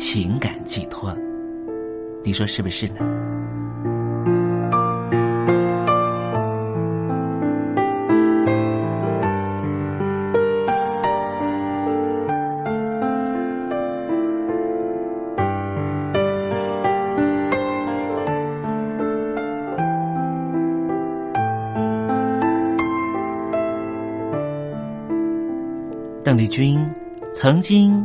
情感寄托，你说是不是呢？邓丽君。曾经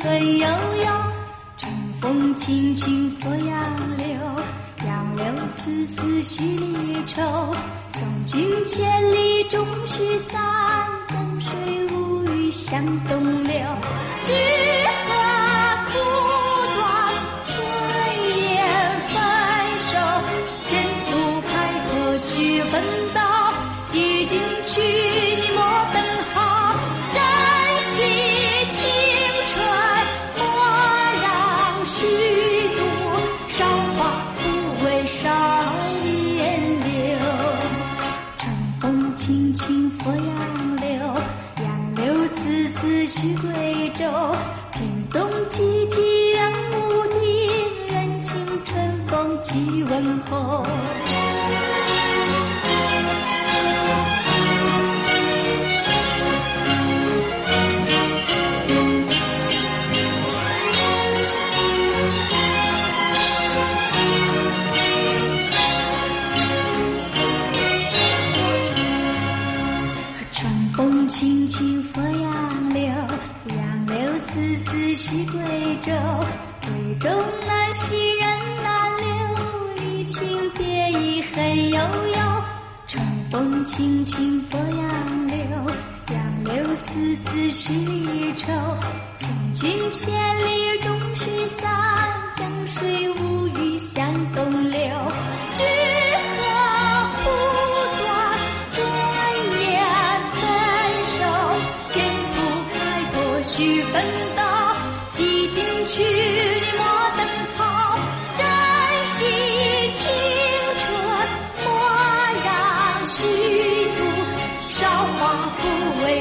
春悠悠春风轻轻拂杨柳杨柳丝丝絮离愁。送君千里终须散江水无语向东流。空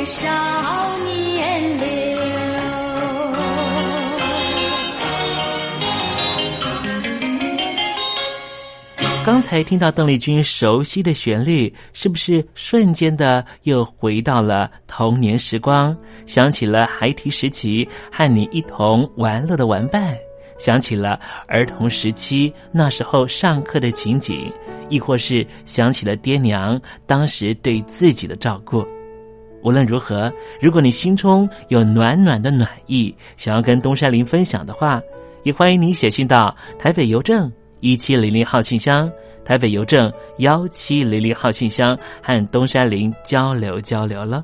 少年流刚才听到邓丽君熟悉的旋律，是不是瞬间的又回到了童年时光？想起了孩提时期和你一同玩乐的玩伴，想起了儿童时期那时候上课的情景，亦或是想起了爹娘当时对自己的照顾。无论如何，如果你心中有暖暖的暖意，想要跟东山林分享的话，也欢迎你写信到台北邮政。一七零零号信箱，台北邮政幺七零零号信箱，和东山林交流交流了。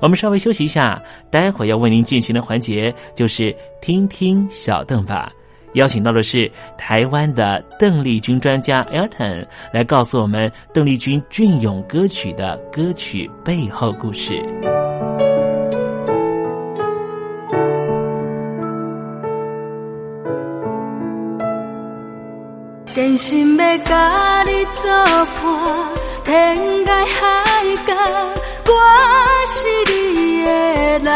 我们稍微休息一下，待会儿要为您进行的环节就是听听小邓吧。邀请到的是台湾的邓丽君专家 Elton，来告诉我们邓丽君隽永歌曲的歌曲背后故事。真心要甲你作伴，天涯海角，我是你的人。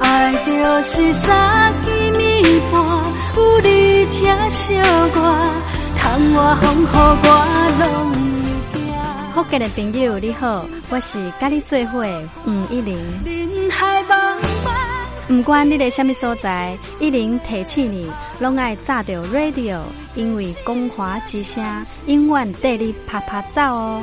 爱就是三更暝半，你疼惜我，窗外风雨我拢会惊。福建的朋友你好，我是甲你做伙吴一玲。人海茫茫。不管你在什么所在，一零提起你，拢爱炸着 radio，因为光华之声永远带你啪啪走哦。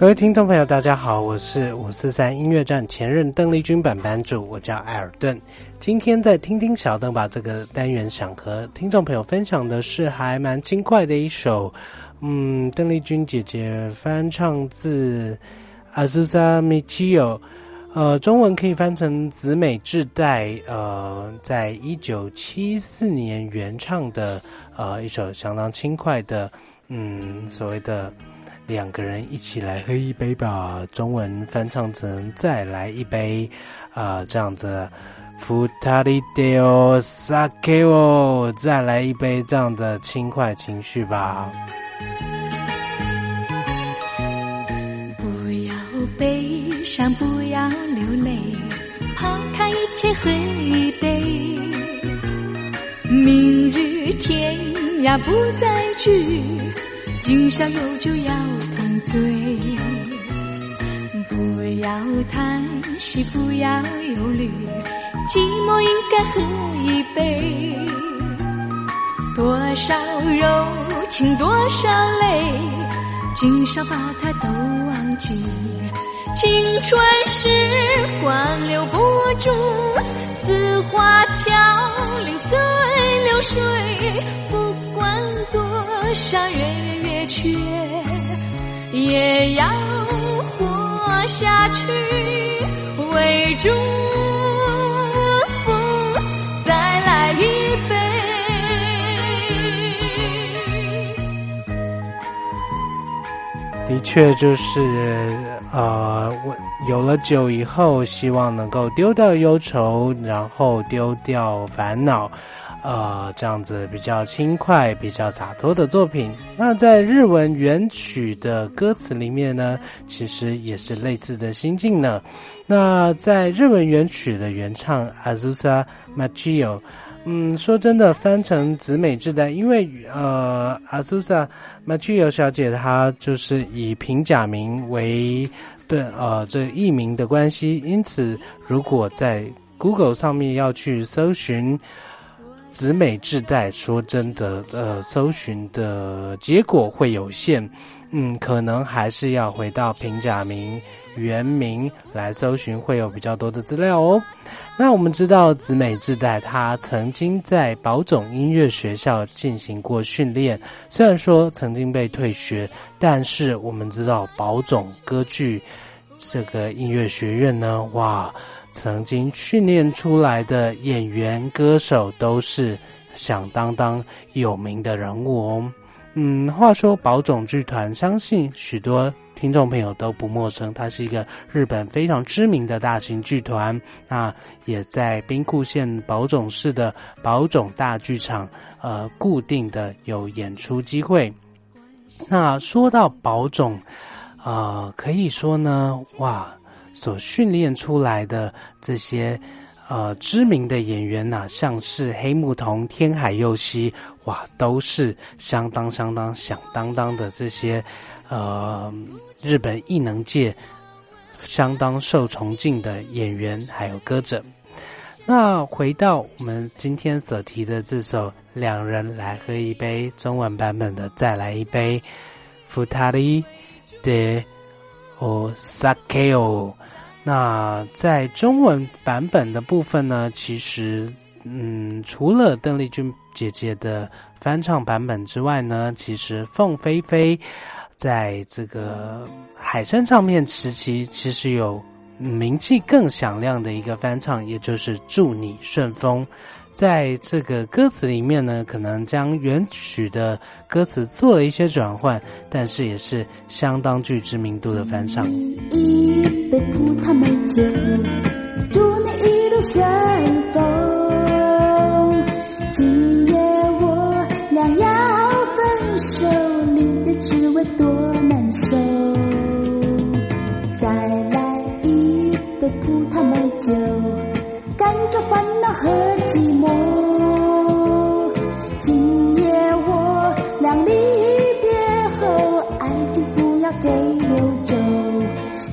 各位听众朋友，大家好，我是五四三音乐站前任邓丽君版版主，我叫艾尔顿。今天在听听小邓吧这个单元，想和听众朋友分享的是还蛮轻快的一首。嗯，邓丽君姐姐翻唱自阿苏萨米奇欧，呃，中文可以翻成紫美智代，呃，在一九七四年原唱的，呃，一首相当轻快的，嗯，所谓的两个人一起来喝一杯吧，中文翻唱成再来一杯，啊，这样子，福塔利德奥萨克哦，再来一杯这样的轻快情绪吧。不要悲伤，不要流泪，抛开一切喝一杯。明日天涯不再聚，今宵有酒要同醉，不要叹息，不要忧虑，寂寞应该喝一杯。多少柔情，多少泪，今宵把它都忘记。青春时光留不住，似花飘零随流水。不管多少月圆月缺，也要活下去，为祝福再来一杯。的确，就是呃，我有了酒以后，希望能够丢掉忧愁，然后丢掉烦恼，呃，这样子比较轻快、比较洒脱的作品。那在日文原曲的歌词里面呢，其实也是类似的心境呢。那在日文原曲的原唱 Azusa Machio。嗯，说真的，翻成紫美智代，因为呃，阿苏萨马具有小姐她就是以平假名为的呃这艺名的关系，因此如果在 Google 上面要去搜寻子美智代，说真的，呃，搜寻的结果会有限，嗯，可能还是要回到平假名原名来搜寻，会有比较多的资料哦。那我们知道子美智代，他曾经在宝冢音乐学校进行过训练，虽然说曾经被退学，但是我们知道宝冢歌剧这个音乐学院呢，哇，曾经训练出来的演员、歌手都是响当当有名的人物哦。嗯，话说宝冢剧团，相信许多。听众朋友都不陌生，它是一个日本非常知名的大型剧团，那也在兵库县宝冢市的宝冢大剧场，呃，固定的有演出机会。那说到宝冢，啊，可以说呢，哇，所训练出来的这些呃知名的演员呐，像是黑木瞳、天海佑希，哇，都是相当相当响当当的这些呃。日本艺能界相当受崇敬的演员，还有歌者。那回到我们今天所提的这首《两人来喝一杯》中文版本的《再来一杯》，Futari de Osakeo。那在中文版本的部分呢，其实嗯，除了邓丽君姐姐的翻唱版本之外呢，其实凤飞飞。在这个海山唱片时期，其实有名气更响亮的一个翻唱，也就是《祝你顺风》。在这个歌词里面呢，可能将原曲的歌词做了一些转换，但是也是相当具知名度的翻唱。一杯葡萄美酒，祝你一路顺风。今夜我俩要分手。滋味多难受，再来一杯葡萄美酒，和寂寞。今夜我俩离别后，爱情不要给溜走，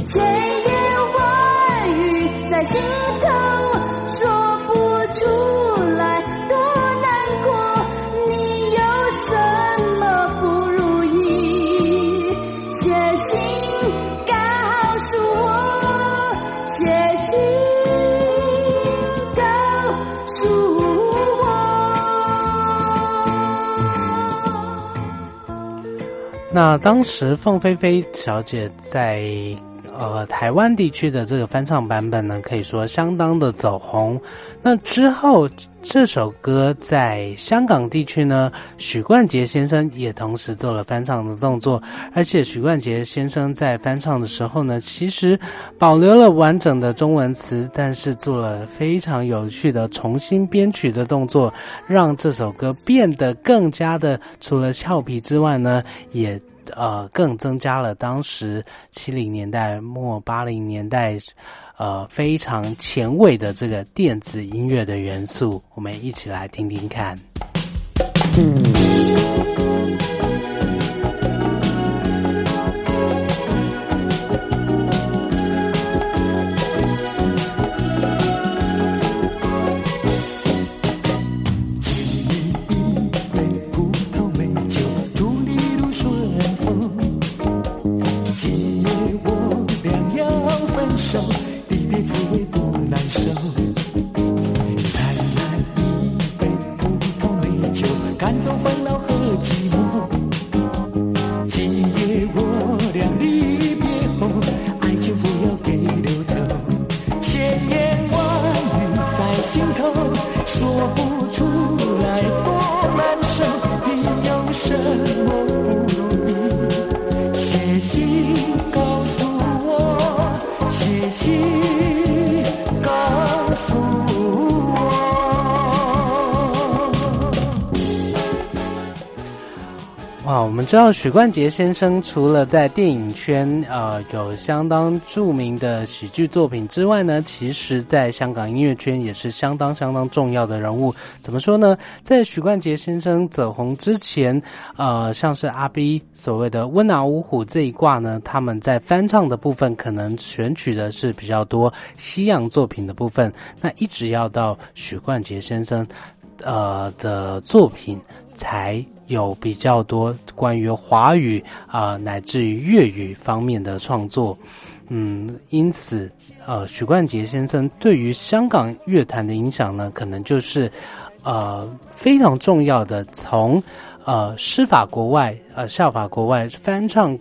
千言万语在心头。那当时凤飞飞小姐在呃台湾地区的这个翻唱版本呢，可以说相当的走红。那之后这首歌在香港地区呢，许冠杰先生也同时做了翻唱的动作。而且许冠杰先生在翻唱的时候呢，其实保留了完整的中文词，但是做了非常有趣的重新编曲的动作，让这首歌变得更加的除了俏皮之外呢，也。呃，更增加了当时七零年代末八零年代，呃，非常前卫的这个电子音乐的元素，我们一起来听听看。说不我们知道许冠杰先生除了在电影圈呃有相当著名的喜剧作品之外呢，其实在香港音乐圈也是相当相当重要的人物。怎么说呢？在许冠杰先生走红之前，呃，像是阿 B 所谓的温拿五虎这一挂呢，他们在翻唱的部分可能选取的是比较多西洋作品的部分。那一直要到许冠杰先生呃的作品才。有比较多关于华语啊、乃至于粤语方面的创作，嗯，因此呃，许冠杰先生对于香港乐坛的影响呢，可能就是呃非常重要的，从呃师法国外呃效法国外翻唱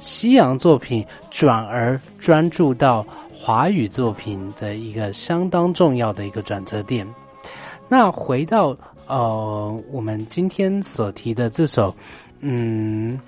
西洋作品，转而专注到华语作品的一个相当重要的一个转折点。那回到。呃，我们今天所提的这首，嗯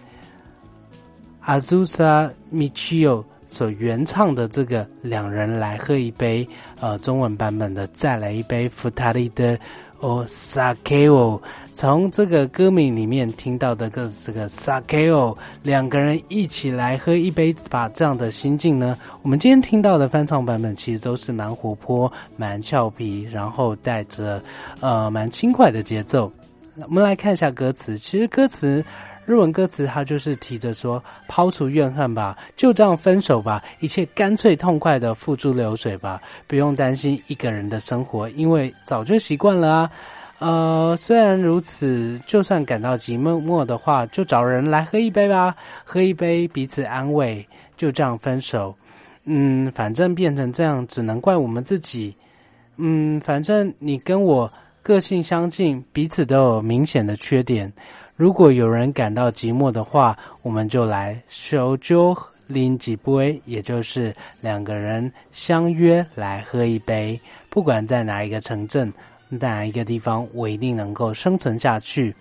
，Azusa Michio 所原唱的这个“两人来喝一杯”，呃，中文版本的“再来一杯”，伏特利的哦 Sakeo，从这个歌名里面听到的个这个 Sakeo，两个人一起来喝一杯，吧这样的心境呢，我们今天听到的翻唱版本其实都是蛮活泼、蛮俏皮，然后带着呃蛮轻快的节奏。我们来看一下歌词，其实歌词。日文歌词，它就是提着说：“抛除怨恨吧，就这样分手吧，一切干脆痛快的付诸流水吧，不用担心一个人的生活，因为早就习惯了啊。呃，虽然如此，就算感到寂寞的话，就找人来喝一杯吧，喝一杯彼此安慰，就这样分手。嗯，反正变成这样，只能怪我们自己。嗯，反正你跟我个性相近，彼此都有明显的缺点。”如果有人感到寂寞的话，我们就来手酒拎几杯，也就是两个人相约来喝一杯。不管在哪一个城镇、哪一个地方，我一定能够生存下去。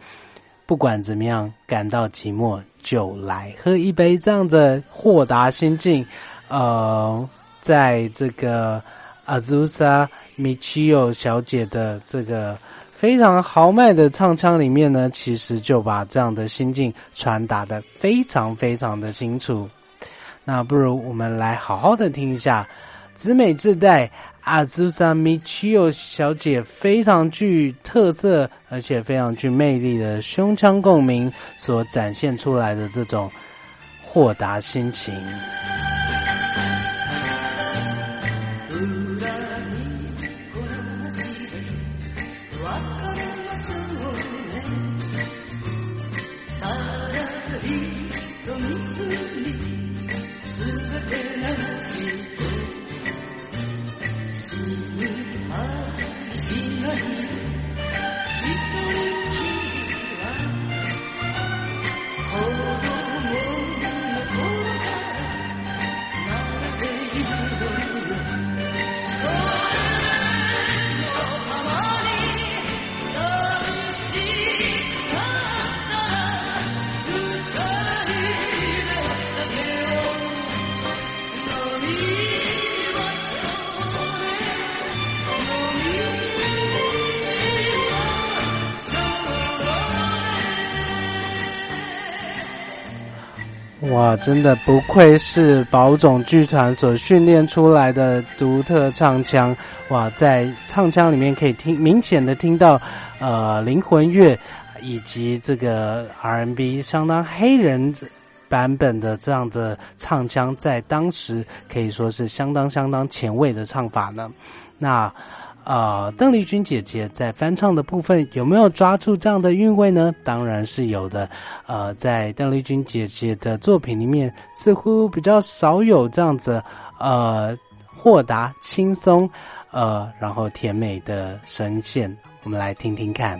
不管怎么样，感到寂寞就来喝一杯，这样的豁达心境，呃，在这个 Azusa Michio 小姐的这个。非常豪迈的唱腔里面呢，其实就把这样的心境传达的非常非常的清楚。那不如我们来好好的听一下紫美自带阿朱萨米奇奥小姐非常具特色而且非常具魅力的胸腔共鸣所展现出来的这种豁达心情。哇，真的不愧是宝冢剧团所训练出来的独特唱腔！哇，在唱腔里面可以听明显的听到，呃，灵魂乐以及这个 R&B 相当黑人版本的这样的唱腔，在当时可以说是相当相当前卫的唱法呢。那啊，邓丽君姐姐在翻唱的部分有没有抓住这样的韵味呢？当然是有的。呃，在邓丽君姐姐的作品里面，似乎比较少有这样子呃豁达、轻松，呃，然后甜美的声线。我们来听听看。